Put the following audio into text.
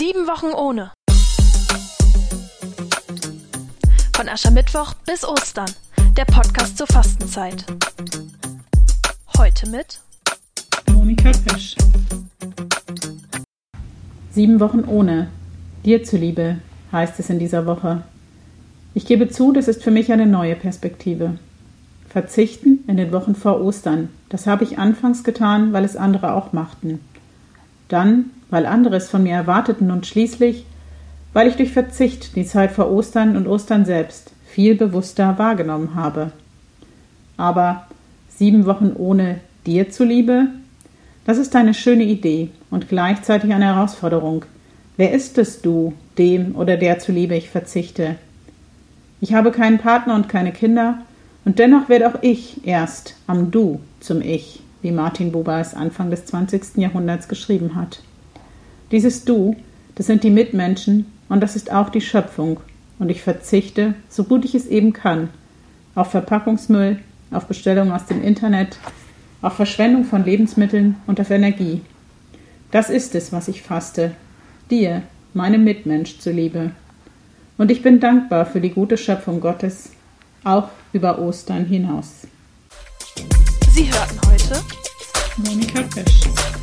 Sieben Wochen ohne. Von Aschermittwoch bis Ostern. Der Podcast zur Fastenzeit. Heute mit Monika Pesch. Sieben Wochen ohne. Dir zuliebe, heißt es in dieser Woche. Ich gebe zu, das ist für mich eine neue Perspektive. Verzichten in den Wochen vor Ostern. Das habe ich anfangs getan, weil es andere auch machten. Dann, weil andere es von mir erwarteten und schließlich, weil ich durch Verzicht die Zeit vor Ostern und Ostern selbst viel bewusster wahrgenommen habe. Aber sieben Wochen ohne dir zuliebe, das ist eine schöne Idee und gleichzeitig eine Herausforderung. Wer ist es du, dem oder der zuliebe ich verzichte? Ich habe keinen Partner und keine Kinder, und dennoch werde auch ich erst am Du zum Ich, wie Martin Buber es Anfang des 20. Jahrhunderts geschrieben hat. Dieses Du, das sind die Mitmenschen und das ist auch die Schöpfung, und ich verzichte, so gut ich es eben kann, auf Verpackungsmüll, auf Bestellungen aus dem Internet, auf Verschwendung von Lebensmitteln und auf Energie. Das ist es, was ich faste, dir, meinem Mitmensch zuliebe. Und ich bin dankbar für die gute Schöpfung Gottes, auch über Ostern hinaus. Sie hörten heute Monika Pesch.